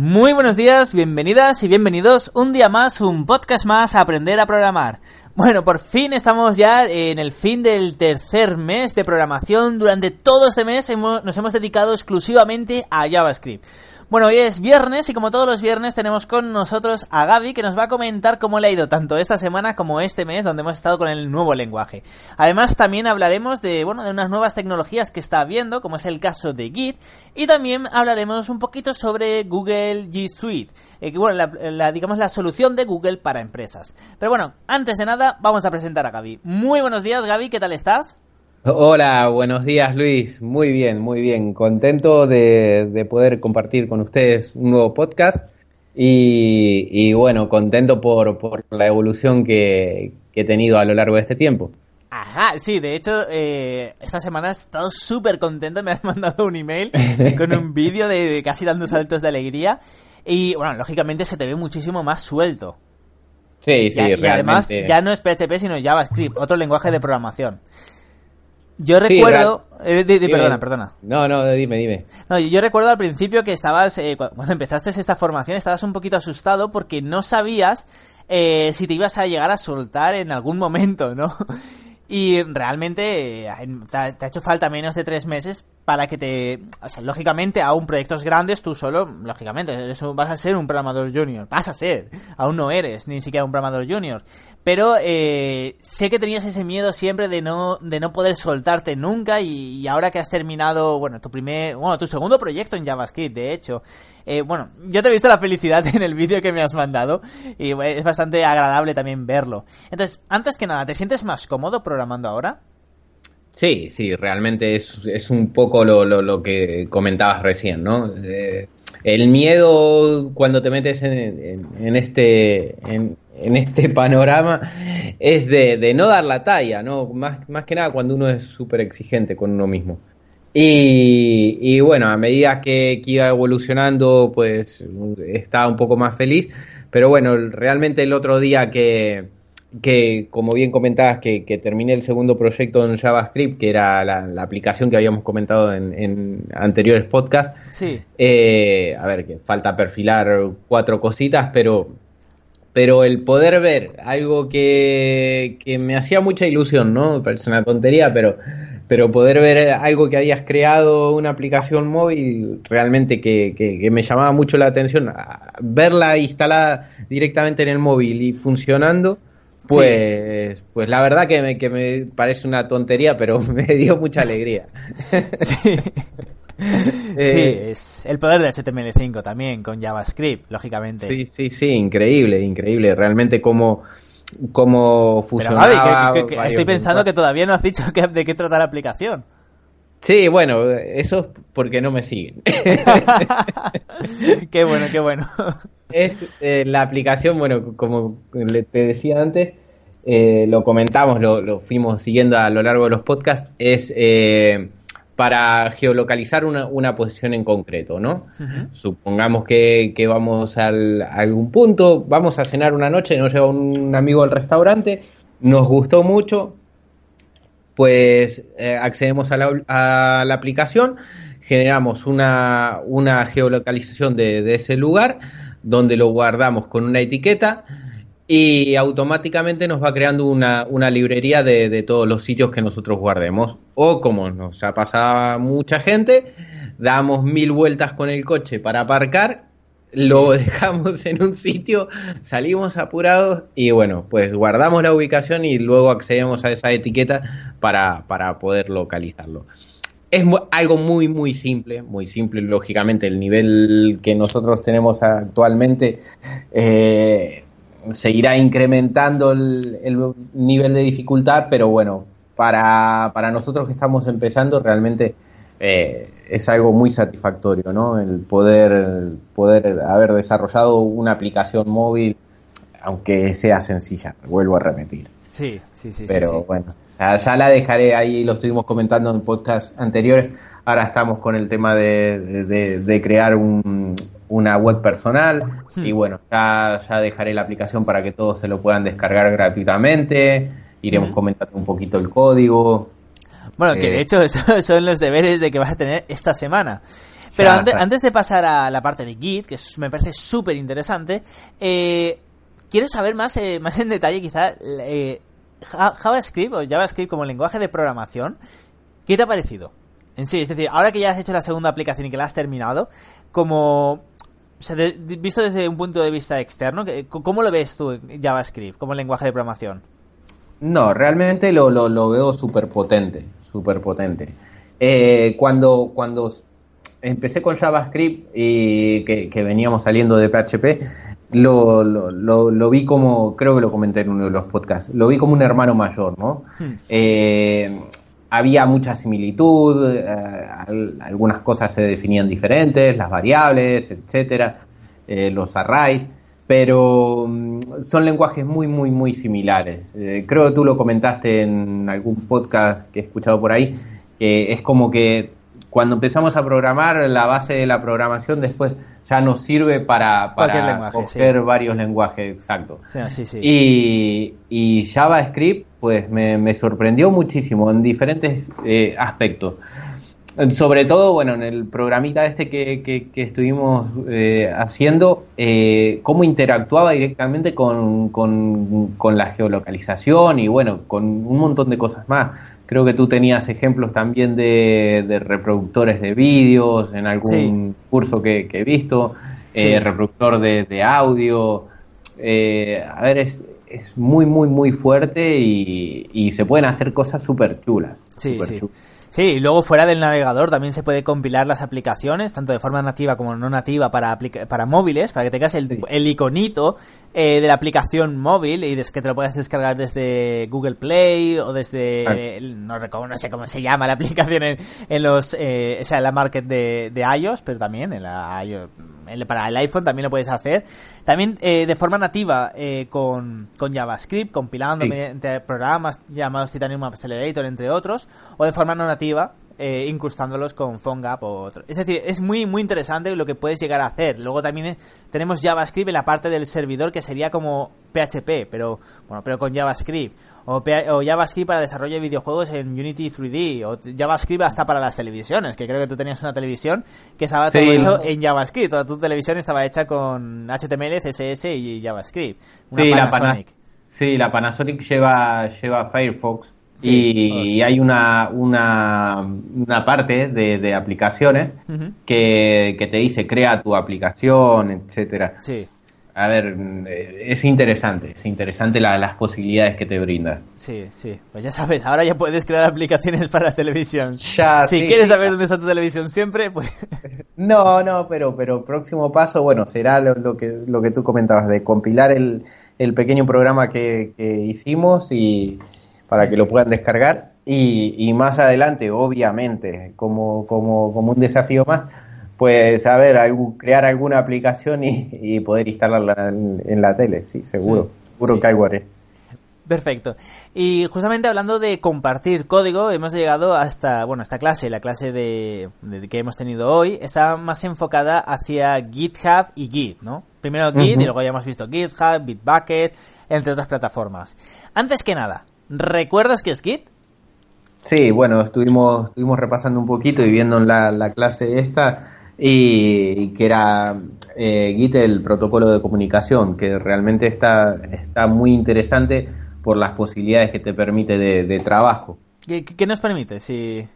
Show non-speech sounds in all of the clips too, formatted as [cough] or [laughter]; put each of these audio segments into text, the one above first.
Muy buenos días, bienvenidas y bienvenidos un día más, un podcast más a aprender a programar. Bueno, por fin estamos ya en el fin del tercer mes de programación. Durante todo este mes nos hemos dedicado exclusivamente a JavaScript. Bueno, hoy es viernes y como todos los viernes tenemos con nosotros a Gaby que nos va a comentar cómo le ha ido tanto esta semana como este mes donde hemos estado con el nuevo lenguaje. Además también hablaremos de, bueno, de unas nuevas tecnologías que está viendo, como es el caso de Git, y también hablaremos un poquito sobre Google G Suite, eh, bueno, la, digamos la solución de Google para empresas. Pero bueno, antes de nada vamos a presentar a Gaby. Muy buenos días Gaby, ¿qué tal estás? Hola, buenos días Luis. Muy bien, muy bien. Contento de, poder compartir con ustedes un nuevo podcast y, bueno, contento por, la evolución que, he tenido a lo largo de este tiempo. Ajá, sí, de hecho, eh, esta semana he estado súper contento, me has [laughs] mandado un email con un vídeo de, casi dando saltos de alegría y bueno, lógicamente se te ve muchísimo más suelto. Sí, sí, y, y además ya no es PHP sino JavaScript, otro lenguaje de programación. Yo recuerdo. Eh, perdona, perdona. No, no, dime, dime. No, yo recuerdo al principio que estabas. Eh, cuando empezaste esta formación, estabas un poquito asustado porque no sabías eh, si te ibas a llegar a soltar en algún momento, ¿no? [laughs] Y realmente eh, te ha hecho falta menos de tres meses para que te... O sea, lógicamente, aún proyectos grandes, tú solo, lógicamente, eso vas a ser un programador junior. Vas a ser. Aún no eres ni siquiera un programador junior. Pero eh, sé que tenías ese miedo siempre de no, de no poder soltarte nunca y, ahora que has terminado, bueno, tu primer... Bueno, tu segundo proyecto en JavaScript, de hecho. Eh, bueno, yo te he visto la felicidad en el vídeo que me has mandado y es bastante agradable también verlo. Entonces, antes que nada, ¿te sientes más cómodo programando ahora? Sí, sí, realmente es, un poco lo, lo, que comentabas recién, ¿no? Eh, el miedo cuando te metes en, este en, este panorama es de, de, no dar la talla, ¿no? Más, más que nada cuando uno es súper exigente con uno mismo. Y, y, bueno, a medida que, que, iba evolucionando, pues estaba un poco más feliz. Pero bueno, realmente el otro día que, que, como bien comentabas, que, terminé el segundo proyecto en JavaScript, que era la, aplicación que habíamos comentado en, anteriores podcasts. Sí. Eh, a ver, que falta perfilar cuatro cositas, pero, pero el poder ver algo que, me hacía mucha ilusión, ¿no? Es una tontería, pero, pero poder ver algo que habías creado, una aplicación móvil, realmente que, que me llamaba mucho la atención, verla instalada directamente en el móvil y funcionando pues, pues la verdad que me, que me parece una tontería, pero [laughs] me dio mucha alegría. [laughs] sí. [laughs] Eh, es el poder de HTML5 también, con JavaScript, lógicamente. Sí, sí, sí, increíble, increíble. Realmente cómo, cómo funcionaba. estoy pensando que todavía no has dicho de qué trata la aplicación. Sí, bueno, eso es porque no me siguen. qué bueno, qué bueno. Es eh, la aplicación, bueno, como te decía antes, eh, lo comentamos, lo, fuimos siguiendo a lo largo de los podcasts, es eh, para geolocalizar una, posición en concreto, ¿no? Supongamos que, vamos a algún punto, vamos a cenar una noche, nos lleva un amigo al restaurante, nos gustó mucho, pues eh, accedemos a la, aplicación, generamos una, geolocalización de, ese lugar, donde lo guardamos con una etiqueta y automáticamente nos va creando una, librería de, todos los sitios que nosotros guardemos. O como nos ha pasado a mucha gente, damos mil vueltas con el coche para aparcar, lo dejamos en un sitio, salimos apurados y bueno, pues guardamos la ubicación y luego accedemos a esa etiqueta para, para poder localizarlo. Es algo muy, muy simple, muy simple, lógicamente el nivel que nosotros tenemos actualmente eh, seguirá incrementando el, nivel de dificultad, pero bueno, para, para nosotros que estamos empezando realmente eh, es algo muy satisfactorio, ¿no? El poder, poder haber desarrollado una aplicación móvil, aunque sea sencilla, vuelvo a repetir. Sí, sí, sí. Pero bueno, ya, la dejaré ahí, lo estuvimos comentando en podcast anteriores. Ahora estamos con el tema de, crear una web personal hmm. y bueno, ya, ya dejaré la aplicación para que todos se lo puedan descargar gratuitamente. Iremos hmm. comentando un poquito el código, bueno, que de eh. hecho [laughs] esos son los deberes de que vas a tener esta semana. Pero antes, de pasar a la parte de Git, que me parece súper interesante, eh, quiero saber más, eh, más en detalle quizá JavaScript o JavaScript como lenguaje de programación. ¿Qué te ha parecido? En sí, es decir, ahora que ya has hecho la segunda aplicación y que la has terminado, como visto desde un punto de vista externo, ¿cómo lo ves tú JavaScript como lenguaje de programación? No, realmente lo, lo, lo veo súper potente súper potente. Eh, cuando, cuando empecé con JavaScript y que, veníamos saliendo de PHP, lo, lo, vi como, creo que lo comenté en uno de los podcasts, lo vi como un hermano mayor, ¿no? Hmm. Eh, había mucha similitud, eh, algunas cosas se definían diferentes, las variables, etcétera, los arrays, pero mm, son lenguajes muy, muy, muy similares. Eh, creo que tú lo comentaste en algún podcast que he escuchado por ahí, que es como que cuando empezamos a programar, la base de la programación después ya nos sirve para, para coger varios lenguajes, exacto. Sí, sí, y, y, JavaScript, pues me, sorprendió muchísimo en diferentes eh, aspectos. Sobre todo, bueno, en el programita este que, que, estuvimos eh, haciendo, eh, cómo interactuaba directamente con, con, la geolocalización y bueno, con un montón de cosas más. Creo que tú tenías ejemplos también de, reproductores de vídeos en algún curso que, he visto, eh, reproductor de, audio. a ver, es, es muy, muy, muy fuerte y, y se pueden hacer cosas súper chulas. Sí, sí. Sí, y luego fuera del navegador también se puede compilar las aplicaciones, tanto de forma nativa como no nativa, para, para móviles, para que tengas el, el iconito eh, de la aplicación móvil y que te lo puedas descargar desde Google Play o desde, no, no, sé cómo se llama la [laughs] aplicación en, en los, eh, o sea, en la market de, de iOS, pero también en la iOS para el iPhone también lo puedes hacer. También eh, de forma nativa eh, con, con, JavaScript, compilando mediante programas llamados Titanium Accelerator, entre otros, o de forma no nativa eh, incrustándolos con PhoneGap o otro. Es decir, es muy, muy interesante lo que puedes llegar a hacer. Luego también eh, tenemos JavaScript en la parte del servidor que sería como PHP, pero bueno, pero con JavaScript. O, JavaScript para desarrollo de videojuegos en Unity 3D. O JavaScript hasta para las televisiones, que creo que tú tenías una televisión que estaba todo hecho en JavaScript. Toda tu televisión estaba hecha con HTML, CSS y JavaScript. Una sí, Panasonic. La sí, la Panasonic lleva, lleva Firefox y, hay una, una, una parte de, de aplicaciones que, que, te dice crea tu aplicación, etcétera. Sí. A ver, eh, es interesante, es interesante las posibilidades que te brinda. Sí, sí. Pues ya sabes, ahora ya puedes crear aplicaciones [laughs] para la televisión. Ya, si quieres saber dónde está tu televisión siempre, pues... [laughs] No, no, pero, pero próximo paso, bueno, será lo, que, lo que tú comentabas, de compilar el, el pequeño programa que, que hicimos y, para que lo puedan descargar y, más adelante, obviamente, como, como, como un desafío más, pues a ver, crear alguna aplicación y, poder instalarla en, la tele, sí, seguro, seguro que algo haré. Perfecto. Y justamente hablando de compartir código, hemos llegado hasta, bueno, esta clase, la clase de, que hemos tenido hoy, está más enfocada hacia GitHub y Git, ¿no? Primero Git y luego ya hemos visto GitHub, Bitbucket, entre otras plataformas. Antes que nada, ¿Recuerdas qué es Git? Sí, bueno, estuvimos, estuvimos repasando un poquito y viendo en la, clase esta y, que era eh, Git el protocolo de comunicación, que realmente está, está muy interesante por las posibilidades que te permite de, trabajo. ¿Qué, nos permite? Si...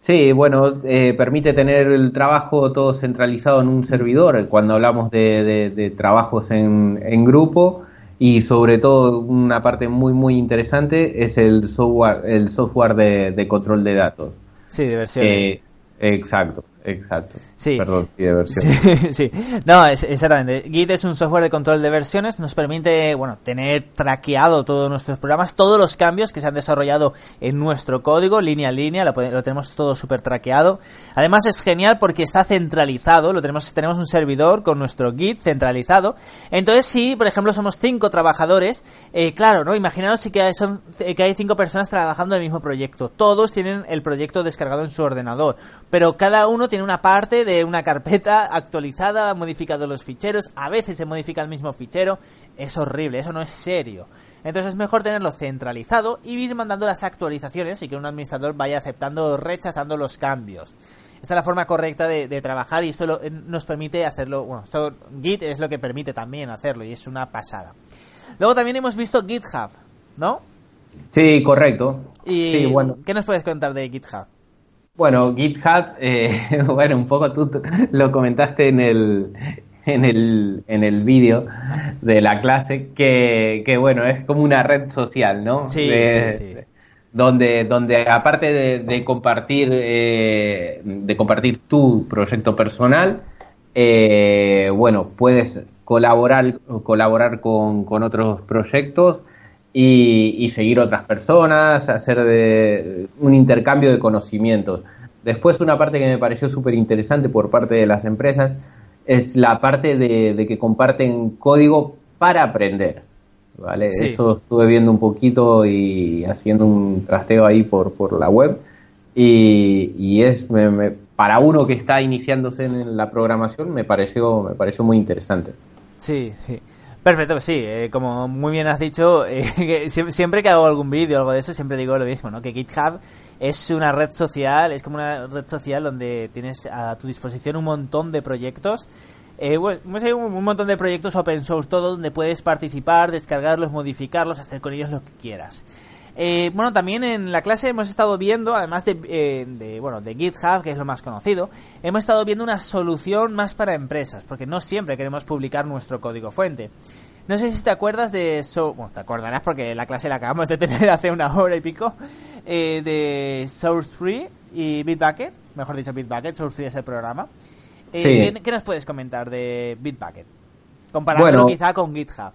Sí, bueno, eh, permite tener el trabajo todo centralizado en un servidor cuando hablamos de, trabajos en, en, grupo y sobre todo una parte muy muy interesante es el software el software de, control de datos. Sí, de versiones. Eh, exacto. Exacto. Sí. Perdón, de versiones. [laughs] Sí, No, es, exactamente. Git es un software de control de versiones. Nos permite, bueno, tener traqueado todos nuestros programas, todos los cambios que se han desarrollado en nuestro código, línea a línea, lo, tenemos todo súper traqueado. Además es genial porque está centralizado. Lo tenemos, tenemos un servidor con nuestro Git centralizado. Entonces, si, por ejemplo, somos cinco trabajadores, eh, claro, ¿no? Imaginaos si que hay, son, que hay cinco personas trabajando en el mismo proyecto. Todos tienen el proyecto descargado en su ordenador, pero cada uno tiene tiene una parte de una carpeta actualizada, ha modificado los ficheros, a veces se modifica el mismo fichero, es horrible, eso no es serio. Entonces es mejor tenerlo centralizado y ir mandando las actualizaciones y que un administrador vaya aceptando o rechazando los cambios. Esta es la forma correcta de, trabajar y esto eh, nos permite hacerlo, bueno, esto Git es lo que permite también hacerlo y es una pasada. Luego también hemos visto GitHub, ¿no? Sí, correcto. ¿Y bueno. qué nos puedes contar de GitHub? Bueno, GitHub, eh, [laughs] bueno, un poco tú lo comentaste en el, en el, en el vídeo de la clase, que, que, bueno, es como una red social, ¿no? Sí, sí, sí. Donde, donde aparte de, compartir, eh, de compartir tu proyecto personal, eh, bueno, puedes colaborar, colaborar con, con otros proyectos y, seguir otras personas, hacer de, un intercambio de conocimientos. Después una parte que me pareció súper interesante por parte de las empresas es la parte de, que comparten código para aprender. ¿vale? Eso estuve viendo un poquito y haciendo un trasteo ahí por, por la web. Y, es para uno que está iniciándose en la programación me pareció, me pareció muy interesante. Sí, sí. Perfecto, pues sí, eh, como muy bien has dicho, [laughs] eh, siempre que hago algún vídeo o algo de eso, siempre digo lo mismo, ¿no? Que GitHub es una red social, es como una red social donde tienes a tu disposición un montón de proyectos. Eh, bueno, un montón de proyectos open source, todo donde puedes participar, descargarlos, modificarlos, hacer con ellos lo que quieras. Eh, bueno, también en la clase hemos estado viendo, además de, de, bueno, de GitHub, que es lo más conocido, hemos estado viendo una solución más para empresas, porque no siempre queremos publicar nuestro código fuente. No sé si te acuerdas de... So bueno, te acordarás porque la clase la acabamos de tener [laughs] hace una hora y pico. Eh, de Source Free y Bitbucket. Mejor dicho, Bitbucket. Source Free es el programa. Eh, ¿qué, nos puedes comentar de Bitbucket? Comparándolo quizá con GitHub.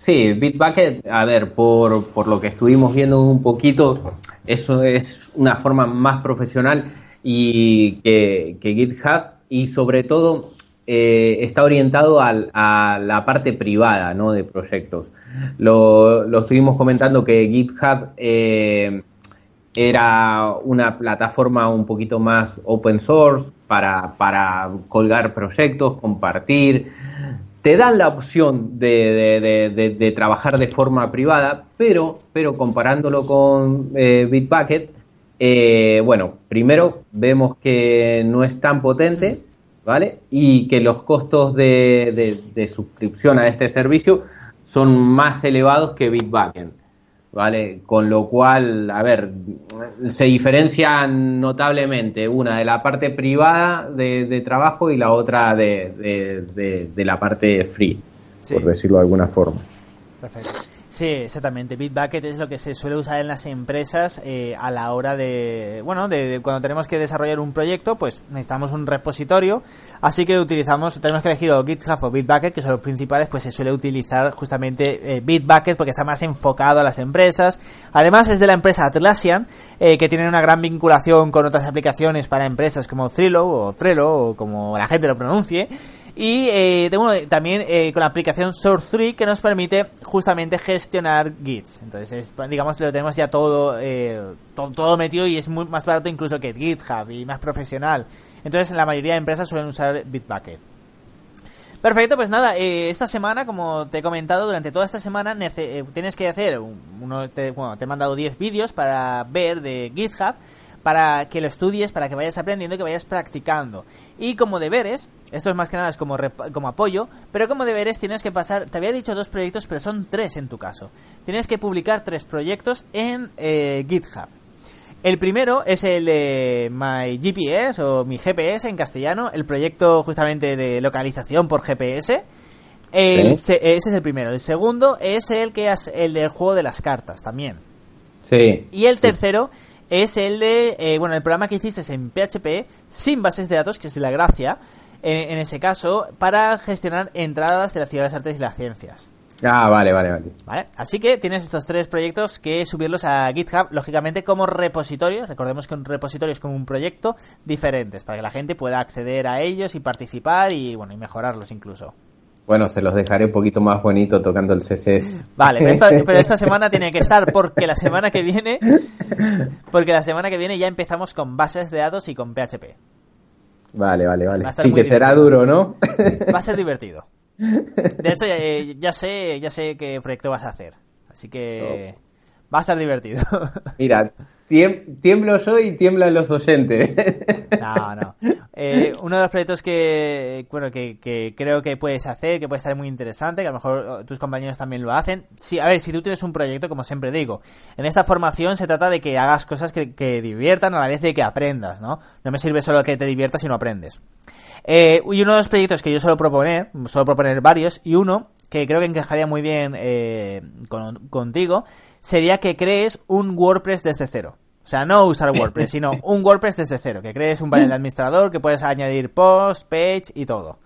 Sí, Bitbucket, a ver, por, por lo que estuvimos viendo un poquito, eso es una forma más profesional y que, que GitHub y sobre todo eh, está orientado a la parte privada ¿no? de proyectos. Lo, estuvimos comentando que GitHub eh, era una plataforma un poquito más open source para, para colgar proyectos, compartir. Te dan la opción de, trabajar de forma privada, pero, pero comparándolo con eh, Bitbucket, bueno, primero vemos que no es tan potente ¿vale? Y que los costos de, suscripción a este servicio son más elevados que Bitbucket, ¿vale? Con lo cual, a ver, se diferencian notablemente una de la parte privada de, trabajo y la otra de, la parte free, por decirlo de alguna forma. Perfecto. Sí, exactamente. Bitbucket es lo que se suele usar en las empresas eh, a la hora de, bueno, de, cuando tenemos que desarrollar un proyecto, pues necesitamos un repositorio, así que utilizamos, tenemos que elegir o GitHub o Bitbucket, que son los principales, pues se suele utilizar justamente eh, Bitbucket porque está más enfocado a las empresas. Además es de la empresa Atlassian, eh, que tiene una gran vinculación con otras aplicaciones para empresas como Trello o Trello o como la gente lo pronuncie. Y eh, también eh, con la aplicación Source3 que nos permite justamente gestionar Gits. Entonces, digamos que lo tenemos ya todo, eh, todo, metido y es muy más barato incluso que GitHub y más profesional. Entonces, la mayoría de empresas suelen usar Bitbucket. Perfecto, pues nada, eh, esta semana, como te he comentado, durante toda esta semana tienes que hacer, bueno, te he mandado 10 vídeos para ver de GitHub para que lo estudies, para que vayas aprendiendo que vayas practicando. Y como deberes, esto es más que nada es como, como apoyo, pero como deberes tienes que pasar, te había dicho dos proyectos, pero son tres en tu caso. Tienes que publicar tres proyectos en eh, GitHub. El primero es el de My GPS o Mi GPS en castellano, el proyecto justamente de localización por GPS. ese es el primero. El segundo es el que es el del juego de las cartas también. Sí. Y el tercero es el de, eh, bueno, el programa que hiciste en PHP sin bases de datos, que es la gracia, en, ese caso, para gestionar entradas de las ciudades artes y las ciencias. Ah, vale, vale, vale. Vale, así que tienes estos tres proyectos que subirlos a GitHub, lógicamente como repositorios. Recordemos que un repositorio es como un proyecto diferentes, para que la gente pueda acceder a ellos y participar y, bueno, y mejorarlos incluso. Bueno, se los dejaré un poquito más bonito tocando el CSS. Vale, pero esta, [laughs] semana tiene que estar porque la semana que viene, porque la semana que viene ya empezamos con bases de datos y con PHP. Vale, vale, vale. Sí que será duro, ¿no? Va a ser divertido. De hecho, ya, sé, ya sé qué proyecto vas a hacer. Así que va a estar divertido. Mira, tiemblo yo y tiemblan los oyentes. [laughs] No, no. Eh, uno de los proyectos que, bueno, que, creo que puedes hacer, que puede estar muy interesante, que a lo mejor oh, tus compañeros también lo hacen. Sí, a ver, si tú tienes un proyecto, como siempre digo, en esta formación se trata de que hagas cosas que, que diviertan a la vez de que aprendas, ¿no? No me sirve solo que te diviertas si no aprendes. Eh, y uno de los proyectos que yo suelo proponer, suelo proponer varios, y uno que creo que encajaría muy bien eh, contigo, sería que crees un WordPress desde cero. O sea, no usar WordPress, [laughs] sino un WordPress desde cero, que crees un panel de administrador, que puedes añadir post, page y todo.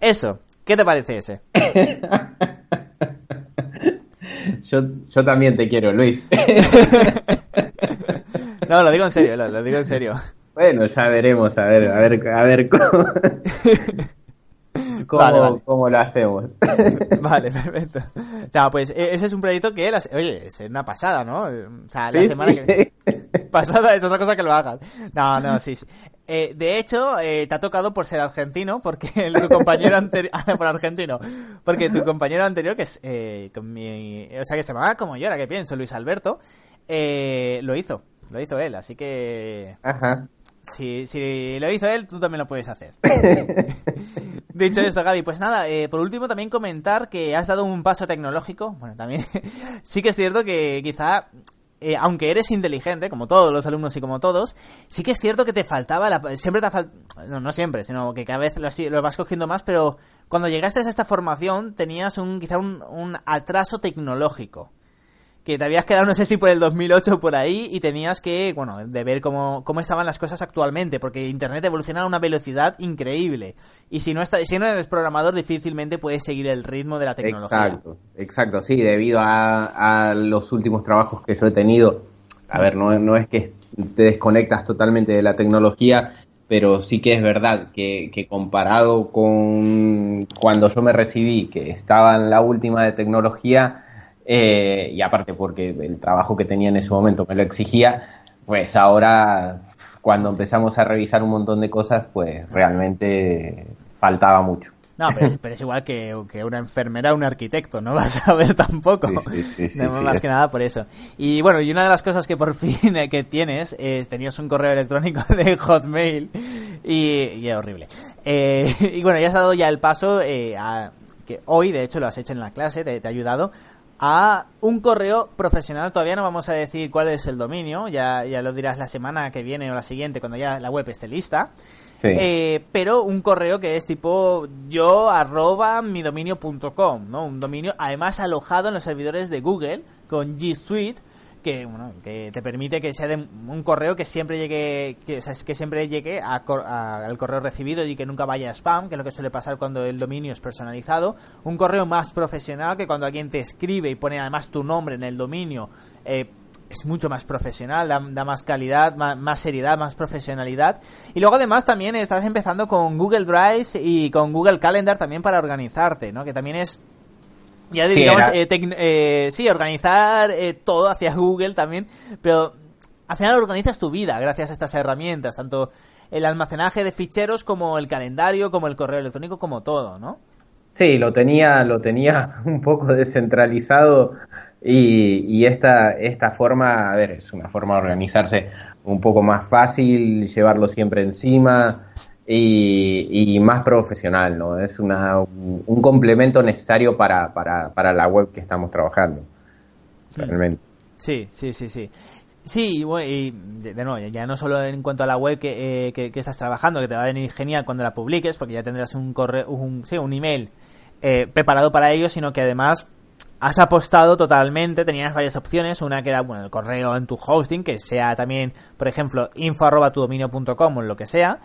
Eso, ¿qué te parece ese? [laughs] yo, yo también te quiero, Luis. [laughs] no, lo digo en serio, lo, lo digo en serio. Bueno, ya veremos, a ver, a ver, a ver cómo. [laughs] ¿Cómo, lo hacemos? [laughs] vale, [laughs] perfecto. O sea, pues e-, ese es un proyecto que, oye, es una pasada, ¿no? O sea, la semana que... Pasada es otra cosa que lo hagas. No, no, sí. Eh, de hecho, eh, te ha tocado por ser argentino, porque tu compañero anterior... Ah, por argentino. Porque tu compañero anterior, que es... Eh, con mi... O sea, que se llamaba como yo, ahora que pienso, Luis Alberto, lo hizo. Lo hizo él, así que... Ajá. Si, si lo hizo él, tú también lo puedes hacer. [laughs] Dicho esto, Gaby, pues nada, eh, por último también comentar que has dado un paso tecnológico. Bueno, también [laughs] sí que es cierto que quizá eh, aunque eres inteligente, como todos los alumnos y como todos, sí que es cierto que te faltaba, la, siempre te ha no, no siempre, sino que cada vez lo, lo, vas cogiendo más, pero cuando llegaste a esta formación tenías un, quizá un, un atraso tecnológico que te habías quedado, no sé si por el 2008 por ahí, y tenías que, bueno, de ver cómo, cómo estaban las cosas actualmente, porque Internet evoluciona a una velocidad increíble. Y si no, está, si no eres programador, difícilmente puedes seguir el ritmo de la tecnología. Exacto, exacto, sí, debido a, los últimos trabajos que yo he tenido. A ver, no, no es que te desconectas totalmente de la tecnología, pero sí que es verdad que, que, comparado con cuando yo me recibí, que estaba en la última de tecnología, eh, y aparte porque el trabajo que tenía en ese momento me lo exigía, pues ahora cuando empezamos a revisar un montón de cosas, pues realmente faltaba mucho. No, pero es, igual que, una enfermera o un arquitecto, no [laughs] vas a ver tampoco. más que nada por eso. Y bueno, y una de las cosas que por [laughs] fin eh, que tienes, eh, tenías un correo electrónico [laughs] de Hotmail y, es horrible. y bueno, ya has dado ya el paso a, que hoy, de hecho, lo has hecho en la clase, te ha ayudado a un correo profesional. Todavía no vamos a decir cuál es el dominio, ya, ya lo dirás la semana que viene o la siguiente cuando ya la web esté lista. Eh, pero un correo que es tipo yo arroba mi dominio.com, ¿no? Un dominio además alojado en los servidores de Google con G Suite que, bueno, que te permite que sea de un correo que siempre llegue, que, que siempre llegue al correo recibido y que nunca vaya a spam, que es lo que suele pasar cuando el dominio es personalizado. Un correo más profesional que cuando alguien te escribe y pone además tu nombre en el dominio, eh, es mucho más profesional, da, más calidad, más, más, seriedad, más profesionalidad. Y luego además también estás empezando con Google Drive y con Google Calendar también para organizarte, ¿no? Que también es ya digamos, eh, eh, sí, organizar eh, todo hacia Google también, pero al final organizas tu vida gracias a estas herramientas, tanto el almacenaje de ficheros como el calendario, como el correo electrónico, como todo, ¿no? Sí, lo tenía, lo tenía [laughs] un poco descentralizado y, y esta, esta forma, a ver, es una forma de organizarse un poco más fácil, llevarlo siempre encima, y, más profesional, ¿no? Es una, un complemento necesario para, para, para la web que estamos trabajando, realmente. Sí, sí, sí, sí. Sí, y de, nuevo, ya no solo en cuanto a la web que, que, estás trabajando, que te va a venir genial cuando la publiques, porque ya tendrás un correo, un, sí, un email preparado para ello, sino que además has apostado totalmente, tenías varias opciones, una que era, bueno, el correo en tu hosting, que sea también, por ejemplo, info arroba tu dominio.com o lo que sea.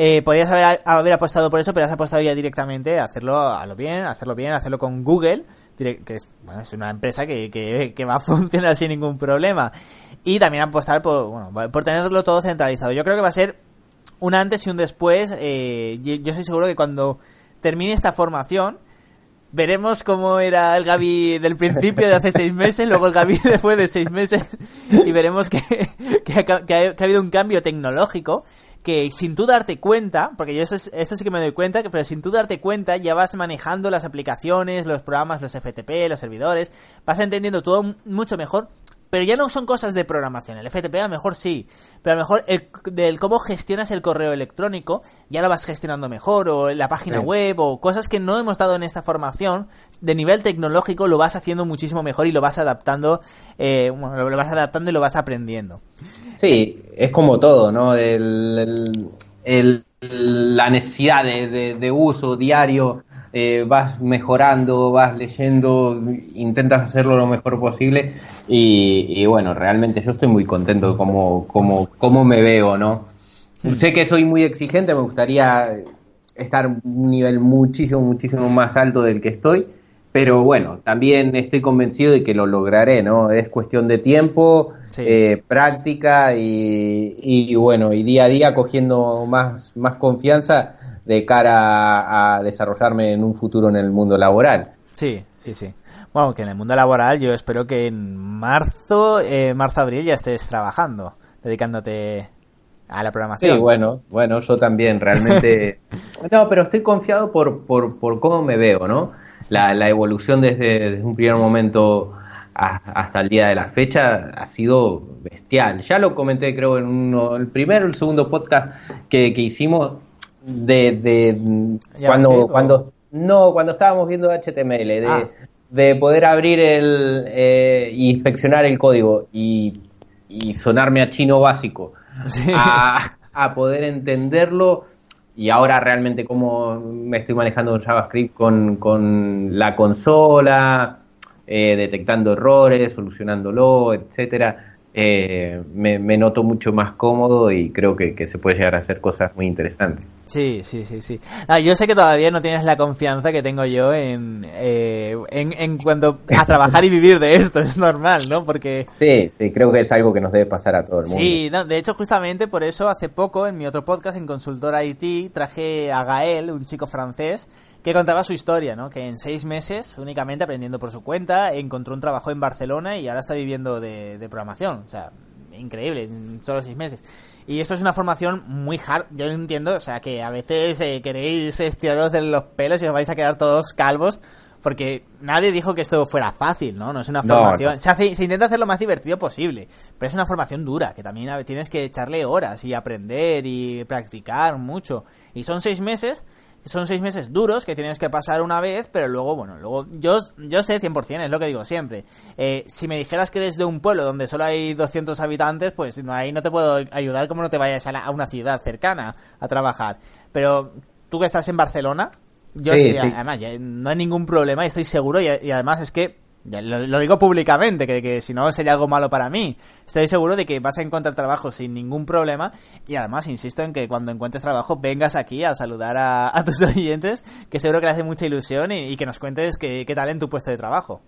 Eh, podrías haber, haber, apostado por eso, pero has apostado ya directamente a hacerlo a lo bien, hacerlo bien, hacerlo con Google, que es, bueno, es una empresa que, que, va a [laughs] funcionar sin ningún problema. Y también apostar por, bueno, por tenerlo todo centralizado. Yo creo que va a ser un antes y un después. Eh, yo estoy seguro que cuando termine esta formación, veremos cómo era el Gaby del principio de hace seis meses, luego el Gaby [laughs] después de seis meses y veremos que, ha, habido un cambio tecnológico que sin tú darte cuenta, porque yo eso, eso sí que me doy cuenta, pero sin tú darte cuenta ya vas manejando las aplicaciones, los programas, los FTP, los servidores, vas entendiendo todo mucho mejor pero ya no son cosas de programación. El FTP a lo mejor sí, pero a lo mejor el, del cómo gestionas el correo electrónico ya lo vas gestionando mejor, o la página web, o cosas que no hemos dado en esta formación, de nivel tecnológico lo vas haciendo muchísimo mejor y lo vas adaptando, eh, lo vas adaptando y lo vas aprendiendo. Sí, es como todo, ¿no? El, la necesidad de uso diario eh, vas mejorando, vas leyendo, intentas hacerlo lo mejor posible y, bueno, realmente yo estoy muy contento de cómo, cómo, me veo, ¿no? Sé que soy muy exigente, me gustaría estar un nivel muchísimo, muchísimo más alto del que estoy, pero bueno, también estoy convencido de que lo lograré, ¿no? Es cuestión de tiempo, eh, práctica y, y, bueno, y día a día cogiendo más, más confianza de cara a, desarrollarme en un futuro en el mundo laboral. Sí, sí, sí. Bueno, que en el mundo laboral yo espero que en marzo, eh, marzo-abril ya estés trabajando, dedicándote a la programación. Sí, bueno, bueno, yo también realmente... [laughs] no, pero estoy confiado por, por, por cómo me veo, ¿no? La, la evolución desde, un primer momento hasta el día de la fecha ha sido bestial. Ya lo comenté creo en uno, el primero o el segundo podcast que, que hicimos, de, de cuando, cuando no, cuando estábamos viendo HTML, de, ah. de poder abrir el eh, inspeccionar el código y, y, sonarme a chino básico, [laughs] a, a, poder entenderlo y ahora realmente cómo me estoy manejando JavaScript con, con la consola, eh, detectando errores, solucionándolo, etcétera eh, me, noto mucho más cómodo y creo que, se puede llegar a hacer cosas muy interesantes. Sí, sí, sí, sí. Ah, yo sé que todavía no tienes la confianza que tengo yo en, eh, en, en cuanto a trabajar y vivir de esto, es normal, ¿no? Porque... Sí, sí, creo que es algo que nos debe pasar a todo el mundo. Sí, de hecho justamente por eso hace poco en mi otro podcast en Consultora IT traje a Gael, un chico francés, que contaba su historia, ¿no? Que en seis meses, únicamente aprendiendo por su cuenta, encontró un trabajo en Barcelona y ahora está viviendo de, programación. O sea, increíble, en solo seis meses. Y esto es una formación muy hard, yo entiendo, o sea, que a veces eh, queréis estiraros de los pelos y os vais a quedar todos calvos, porque nadie dijo que esto fuera fácil, ¿no? No es una formación. Se, hace, se intenta hacer lo más divertido posible, pero es una formación dura, que también tienes que echarle horas y aprender y practicar mucho. Y son seis meses son seis meses duros que tienes que pasar una vez, pero luego, bueno, luego yo, yo sé 100%, es lo que digo siempre. Eh, si me dijeras que eres de un pueblo donde solo hay 200 habitantes, pues ahí no te puedo ayudar como no te vayas a, una ciudad cercana a trabajar. Pero tú que estás en Barcelona, yo además no hay ningún problema y estoy seguro y además es que lo, digo públicamente, que, si no sería algo malo para mí. Estoy seguro de que vas a encontrar trabajo sin ningún problema y además insisto en que cuando encuentres trabajo vengas aquí a saludar a, tus [laughs] oyentes, que seguro que le hace mucha ilusión y, que nos cuentes qué, tal en tu puesto de trabajo.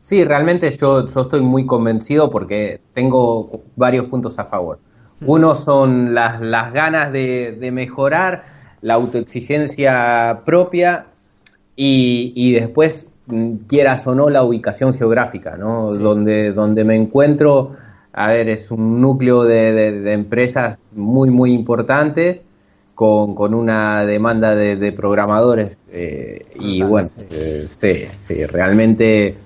Sí, realmente yo, yo estoy muy convencido porque tengo varios puntos a favor. Uno son las, las ganas de, de mejorar, la autoexigencia propia y, y después quieras o no, la ubicación geográfica, ¿no? Donde, donde me encuentro, a ver, es un núcleo de, empresas muy, muy importante, con, con una demanda de, programadores. Eh, y bueno, eh, sí, sí, realmente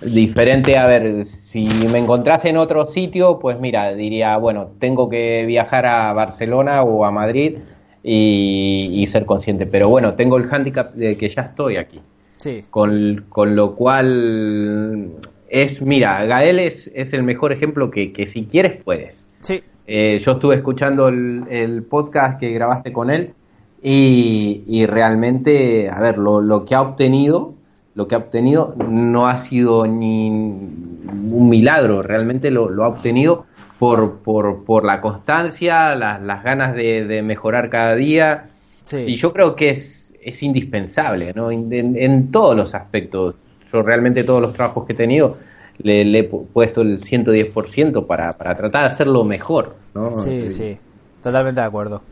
diferente. A ver, si me encontrase en otro sitio, pues mira, diría, bueno, tengo que viajar a Barcelona o a Madrid y, y ser consciente. Pero bueno, tengo el hándicap de que ya estoy aquí. Con, con lo cual es, mira, Gael es, es el mejor ejemplo que, que si quieres puedes. Sí. Eh, yo estuve escuchando el, el, podcast que grabaste con él y, y realmente, a ver, lo, lo, que ha obtenido, lo que ha obtenido no ha sido ni un milagro, realmente lo, lo ha obtenido por, por, por la constancia, las, las ganas de, de, mejorar cada día. Sí. Y yo creo que es, es indispensable, ¿no? En, en, todos los aspectos. Yo realmente todos los trabajos que he tenido le, le he puesto el 110% para, para tratar de hacerlo mejor, ¿no? Sí, sí, totalmente de acuerdo.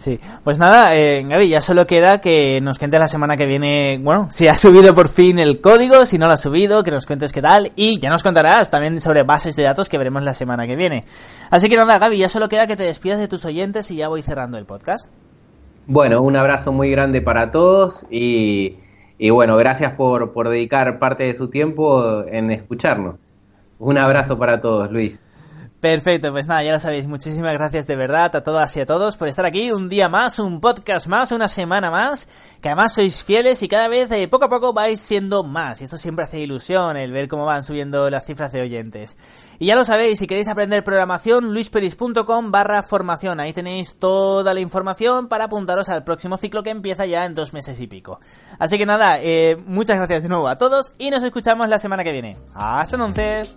Sí, pues nada, eh, Gaby, ya solo queda que nos cuentes la semana que viene, bueno, si ha subido por fin el código, si no lo ha subido, que nos cuentes qué tal, y ya nos contarás también sobre bases de datos que veremos la semana que viene. Así que nada, Gaby, ya solo queda que te despidas de tus oyentes y ya voy cerrando el podcast. Bueno, un abrazo muy grande para todos y, y bueno, gracias por, por dedicar parte de su tiempo en escucharnos. Un abrazo para todos, Luis. Perfecto, pues nada, ya lo sabéis. Muchísimas gracias de verdad a todas y a todos por estar aquí un día más, un podcast más, una semana más, que además sois fieles y cada vez eh, poco a poco vais siendo más. Y esto siempre hace ilusión el ver cómo van subiendo las cifras de oyentes. Y ya lo sabéis, si queréis aprender programación, luisperis.com barra formación. Ahí tenéis toda la información para apuntaros al próximo ciclo que empieza ya en dos meses y pico. Así que nada, eh, muchas gracias de nuevo a todos y nos escuchamos la semana que viene. Hasta entonces.